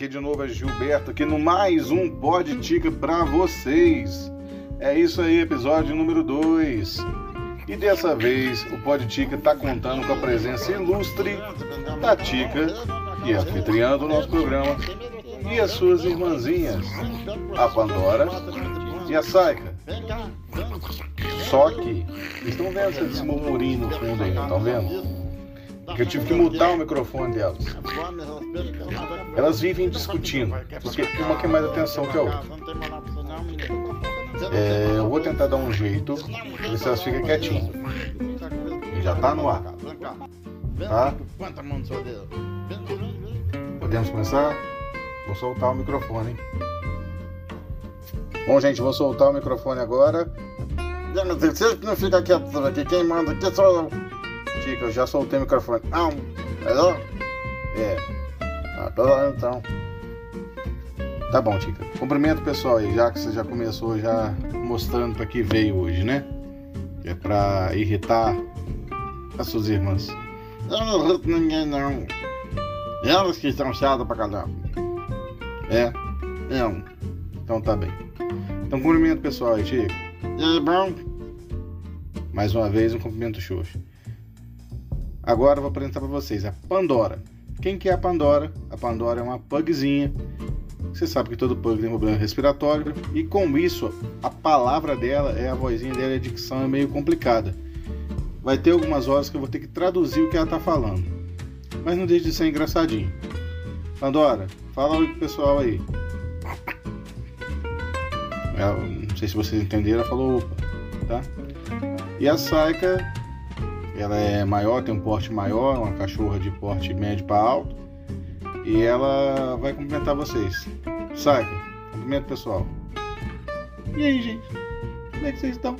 aqui de novo é Gilberto, aqui no mais um Pod Tica para vocês. É isso aí, episódio número 2. E dessa vez o Pod Tica está contando com a presença ilustre da Tica, que é anfitriã do nosso programa, e as suas irmãzinhas, a Pandora e a Saika. Só que, estão vendo esse murmurinho no fundo aí, estão vendo? que eu tive que mudar o microfone delas. Elas vivem discutindo, porque uma quer mais atenção que a outra. É, eu vou tentar dar um jeito, ver se elas ficam quietinhas. Já tá no ar. Tá? Podemos começar? Vou soltar o microfone? Bom, gente, vou soltar o microfone agora. Vocês não ficam quietos aqui, quem manda aqui sou eu. Tica, eu já soltei o microfone. Melhor? É. Tá então. Tá bom, Tica. Cumprimento o pessoal aí, já que você já começou já mostrando para que veio hoje, né? É pra irritar as suas irmãs. Eu não irrito ninguém, não. Elas que estão chatas pra caramba. É? Eu. Então tá bem. Então cumprimento pessoal aí, Tica. E aí, bom? Mais uma vez, um cumprimento xoxo. Agora eu vou apresentar para vocês a Pandora. Quem que é a Pandora? A Pandora é uma pugzinha. Você sabe que todo pug tem problema respiratório e com isso a palavra dela é a vozinha dela, a dicção é meio complicada. Vai ter algumas horas que eu vou ter que traduzir o que ela tá falando. Mas não deixe de ser engraçadinho. Pandora, fala oi pro pessoal aí. Ela, não sei se vocês entenderam, ela falou opa, tá? E a Saika ela é maior, tem um porte maior, uma cachorra de porte médio para alto. E ela vai cumprimentar vocês. Saca? Cumprimento pessoal. E aí, gente? Como é que vocês estão?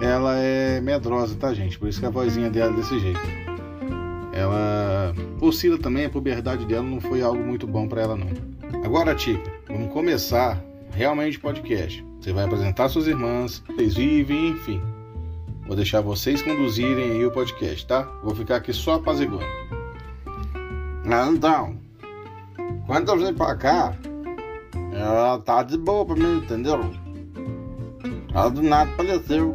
Ela é medrosa, tá, gente? Por isso que a vozinha dela é desse jeito. Ela oscila também, a puberdade dela não foi algo muito bom para ela, não. Agora, Tica, vamos começar realmente o podcast. Você vai apresentar suas irmãs, vocês vivem, enfim. Vou deixar vocês conduzirem aí o podcast, tá? Vou ficar aqui só apaziguando. Ah, então, quando eu vim pra cá, ela tá de boa pra mim, entendeu? Ela do nada apareceu.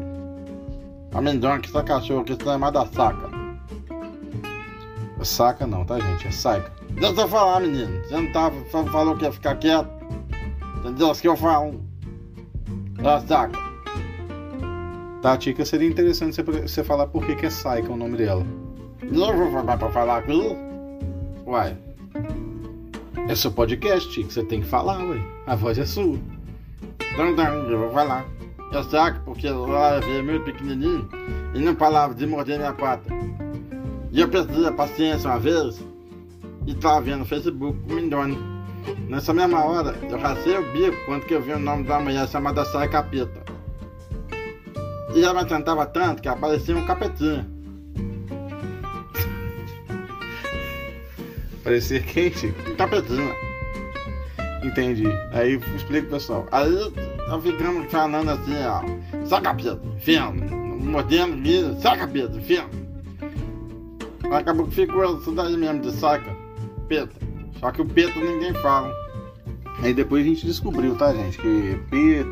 A mendonha que essa cachorro aqui está chamada saca. Saca não, tá gente? É saca. Deixa eu falar, menino. Você não só falou que ia ficar quieto. Entendeu? Isso que eu falo. É saca. Tá, Tica, seria interessante você falar por que, que é Saika o nome dela. Não vou falar pra falar. Uai. É seu podcast, Tica, você tem que falar, ué. A voz é sua. Eu vou falar. É saco porque lá é meio pequenininho e não falava de morder minha pata. E eu perdi a paciência uma vez e tava vendo no Facebook com Mindone. Nessa mesma hora, eu racei o bico quando que eu vi o nome da mulher chamada Sai Capeta. E ela cantava tanto que aparecia um capetinho. Parecia quente? Um capetinho. Entendi. Aí explica pessoal. Aí nós ficamos falando assim, ó. Só capeta, firme. Mordendo vida, só capeta, firme. Acabou que ficou isso daí mesmo de saca, peta. Só que o peta ninguém fala. Aí depois a gente descobriu, tá, gente? Que P,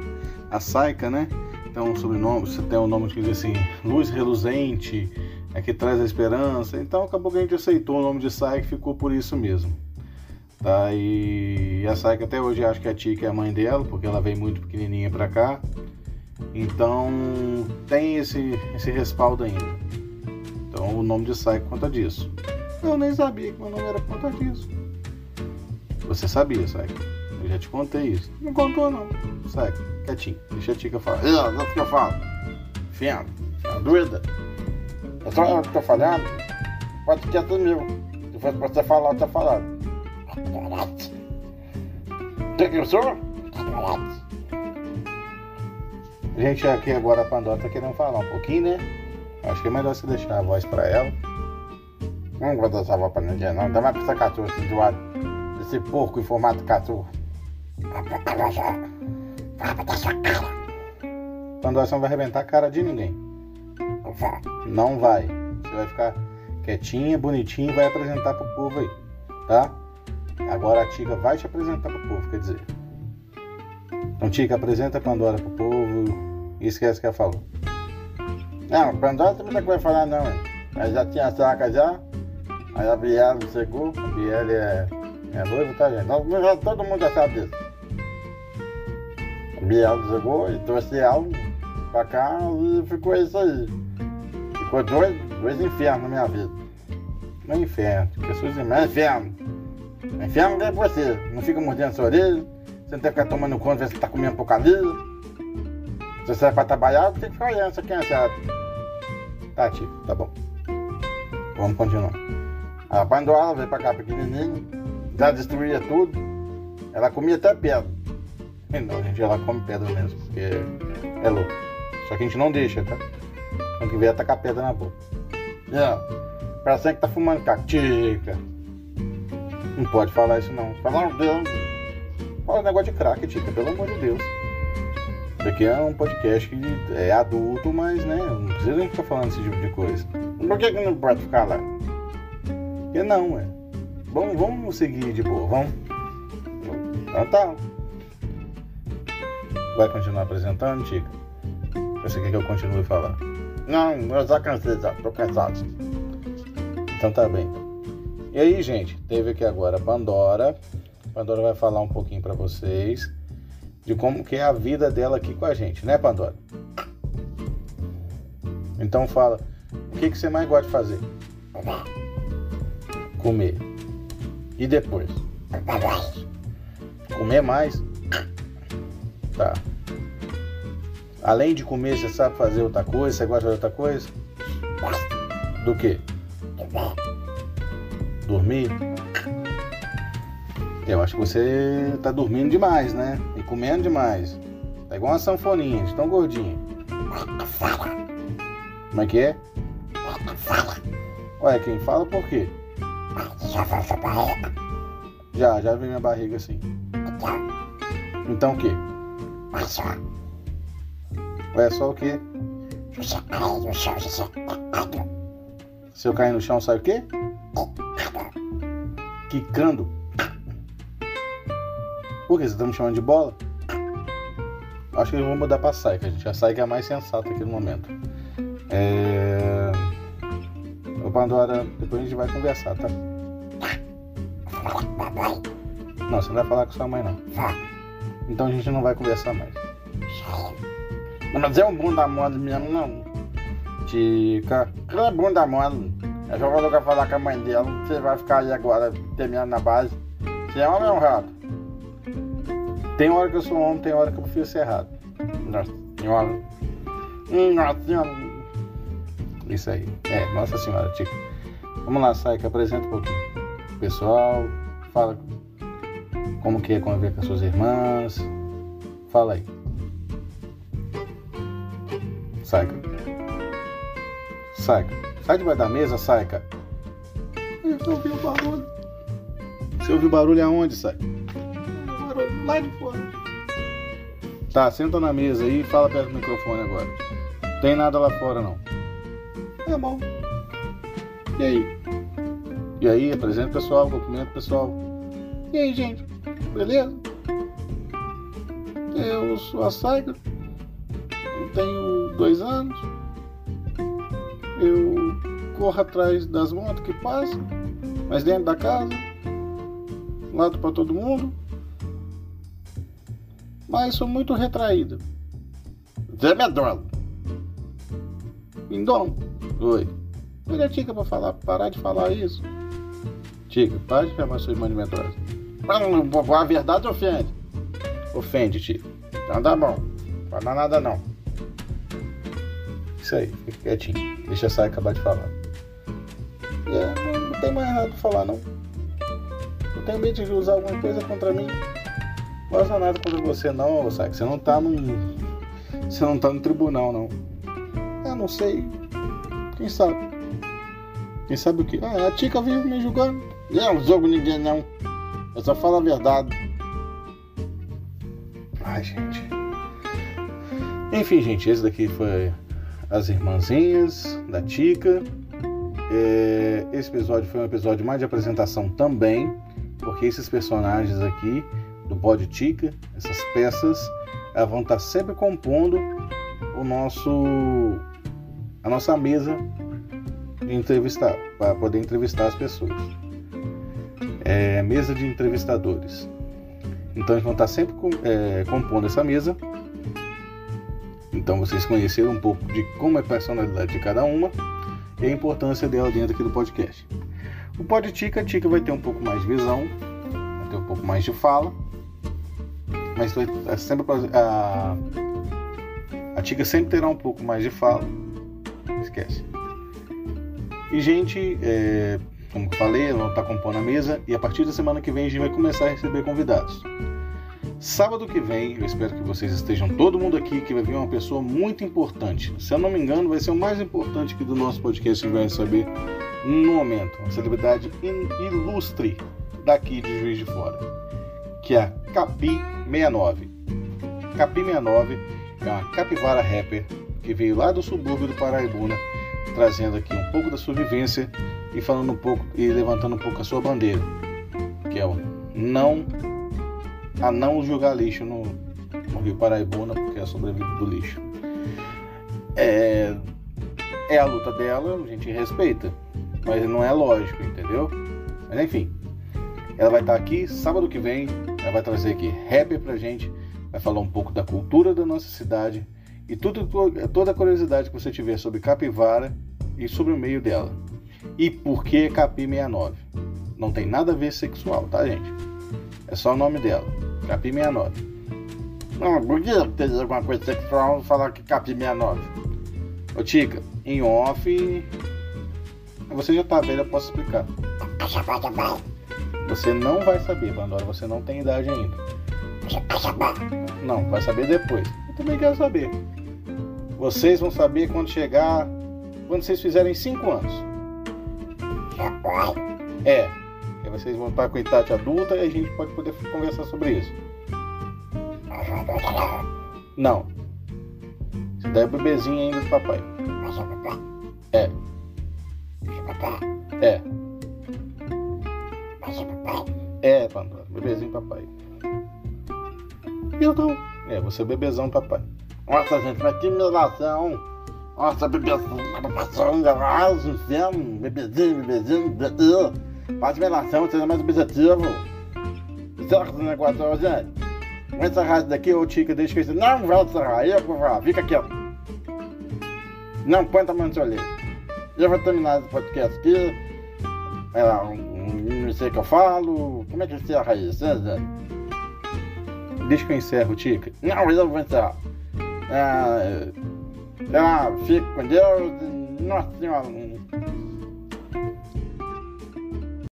a saica, né? Então, um sobrenome, você tem um nome que diz assim, luz reluzente, é que traz a esperança. Então acabou que a gente aceitou o nome de Sai que ficou por isso mesmo. Tá? E a Sai que até hoje acho que a Tika é a mãe dela, porque ela veio muito pequenininha pra cá. Então tem esse, esse respaldo ainda. Então o nome de Sai conta disso. Eu nem sabia que meu nome era por conta disso. Você sabia, Sai? Eu já te contei isso. Não contou não. Sai, quietinho. Deixa a Tica falar. Não, não que eu falo. Fiando, tá doida? É só eu que tô falando? Pode quieto meu. Se fosse pra você falar, eu tô falando. Quem que eu sou? Gente, aqui agora a Pandora tá querendo falar um pouquinho, né? Acho que é melhor você deixar a voz pra ela. Não vou dar essa voz pra ninguém, não. Ainda mais pra essa cachorra assim do lado. Esse porco em formato de cachorro. Pandora, você não vai arrebentar a cara de ninguém. Não vai. Você vai ficar quietinha, bonitinha e vai apresentar pro povo aí, tá? Agora a Tica vai te apresentar pro povo, quer dizer. Então, Tica, apresenta a Pandora pro povo e esquece que ela falou. Não, Pandora também não vai falar não? Ela já tinha saca já. Aí a Biela chegou. A Biela é, é noiva, tá, gente? Todo mundo já sabe disso. A Biela chegou e trouxe ela pra cá e ficou isso aí. Ficou dois, dois infernos na minha vida. Não é inferno, pessoas irmãs. É inferno. Inferno é você. Não fica mordendo sua orelha. Você não tem que ficar tomando conta, ver se tá comendo porcaria. Se você sai pra trabalhar, tem que ficar olhando se quem é certo. Tá, tio, tá bom. Vamos continuar. A Pandora veio pra cá pequenininha, já destruía tudo. Ela comia até pedra. Não, gente, ela come pedra mesmo, porque é louco. Só que a gente não deixa, tá? Quando que vier tacar pedra na boca. É. Parece que tá fumando catica. Não pode falar isso não. Fala, Deus. Fala negócio de crack, Tica, pelo amor de Deus. Isso aqui é um podcast que é adulto, mas né, não precisa a gente ficar falando esse tipo de coisa. Por que, que não pode ficar lá? Porque não, é. Vamos, vamos seguir de boa, vamos. Então tá. Vai continuar apresentando, Tica? Você quer que eu continue a falar? Não, eu já cansei, já tô cansado. Então tá bem. E aí, gente, teve aqui agora a Pandora. Pandora vai falar um pouquinho para vocês de como que é a vida dela aqui com a gente, né, Pandora? Então fala, o que, que você mais gosta de fazer? Comer. E depois? Comer mais? Tá. Além de comer, você sabe fazer outra coisa? Você gosta de outra coisa? Do que? Dormir? Eu acho que você tá dormindo demais, né? E comendo demais. Tá igual uma sanfoninha, de tão gordinha. Como é que é? Ué, quem fala por quê? Já, já vi minha barriga assim. Então o quê? Ué, só o quê? Se eu cair no chão, sai o quê? Quicando. Por que? Você tá me chamando de bola? Acho que eu vou mudar pra Saika, gente. A Saika é a mais sensata aqui no momento. É... Ô Pandora, depois a gente vai conversar, tá? Não, você não vai falar com sua mãe não. Então a gente não vai conversar mais. Mas é um bunda mole mesmo, não. Tica. Não é bunda mole. É jogador que falar com a mãe dela. Você vai ficar aí agora terminando na base. Você é homem ou um rato? Tem hora que eu sou homem, tem hora que eu prefiro ser errado. Nossa senhora. Nossa senhora. Isso aí. É, Nossa Senhora, Tico. Vamos lá, Saika, apresenta um pouquinho. Pessoal, fala como que é conviver com as suas irmãs. Fala aí. Saika. Saika. Sai debaixo da mesa, Saika. Eu ouvi o barulho. Você ouviu barulho aonde, Saika? lá de fora. Tá, senta na mesa aí e fala perto do microfone agora. Tem nada lá fora não. É bom. E aí? E aí, apresenta o pessoal, cumprimento o pessoal. E aí, gente? Beleza? Eu sou a Saiga. Tenho dois anos. Eu corro atrás das motos que passam, mas dentro da casa. Lado para todo mundo mas sou muito retraída. Zé Medrola. Lindon. Oi. Olha a Tica pra falar, parar de falar isso. Tica, para de chamar sua irmã de medrosa. A verdade ofende. Ofende, Tica. Então tá bom. Não fala nada não. Isso aí, fica quietinho. Deixa a Sai acabar de falar. É, não, tem mais nada pra falar não. Eu tenho medo de usar alguma coisa contra mim. Não passa nada contra você não, sabe? Você não tá num. Você não tá no tribunal não. Eu não sei. Quem sabe? Quem sabe o que? Ah, a Tica vive me julgando. Eu não jogo ninguém não. Eu só falo a verdade. Ai, gente. Enfim, gente, esse daqui foi as irmãzinhas da Tica. É, esse episódio foi um episódio mais de apresentação também. porque esses personagens aqui do Bode Tica, essas peças, elas vão estar sempre compondo o nosso a nossa mesa de entrevistar, para poder entrevistar as pessoas. É, mesa de entrevistadores. Então eles vão estar sempre é, compondo essa mesa. Então vocês conheceram um pouco de como é a personalidade de cada uma e a importância dela dentro aqui do podcast. O Pod Tica, Tica vai ter um pouco mais de visão, vai ter um pouco mais de fala, mas vai é sempre a, a Tica sempre terá um pouco mais de fala. Esquece. E gente, é, como falei, ela está compondo a mesa e a partir da semana que vem a gente vai começar a receber convidados. Sábado que vem, eu espero que vocês estejam todo mundo aqui, que vai vir uma pessoa muito importante. Se eu não me engano, vai ser o mais importante aqui do nosso podcast que vai receber no momento. Uma celebridade ilustre daqui de Juiz de Fora, que é a Capi 69. Capi 69 é uma capivara rapper que veio lá do subúrbio do Paraibuna, trazendo aqui um pouco da sua vivência e falando um pouco e levantando um pouco a sua bandeira, que é o não a não jogar lixo no, no Rio Paraibuna, porque é sobrevive do lixo. É, é a luta dela, a gente respeita, mas não é lógico, entendeu? Mas enfim, ela vai estar aqui sábado que vem, ela vai trazer aqui rap pra gente, vai falar um pouco da cultura da nossa cidade e tudo, toda a curiosidade que você tiver sobre capivara e sobre o meio dela. E por que Capi 69? Não tem nada a ver sexual, tá, gente? É só o nome dela. Capi 69. Não, por que tem alguma coisa sexual falar que Capi 69? Ô Tica, em off. Você já tá velho, eu posso explicar. Você não vai saber, Pandora, você não tem idade ainda. Não, vai saber depois. Eu também quero saber. Vocês vão saber quando chegar. Quando vocês fizerem 5 anos. É, Aí vocês vão estar com a idade adulta e a gente pode poder conversar sobre isso. Não. Você daí é bebezinho ainda do papai. É. É. É, Pandora. Bebezinho papai. Então. É, você é bebezão papai. Nossa, gente, mas que relação. Nossa, bebezinho, bebezinho, bebezinho, bebezinho, bebezinho. Faz relação, seja mais objetivo. Encerra esse negócio, gente. Vamos encerrar isso daqui, ô Tica, deixa que isso. Não vai encerrar, eu vou falar, fica quieto. Não põe a mão no seu olho. Eu vou terminar esse podcast aqui. É lá, não sei o que eu falo. Como é que encerra isso, né, gente? Deixa que eu encerro, Tica. Não, eu vou encerrar. É, é, fique com Deus. Nossa Senhora.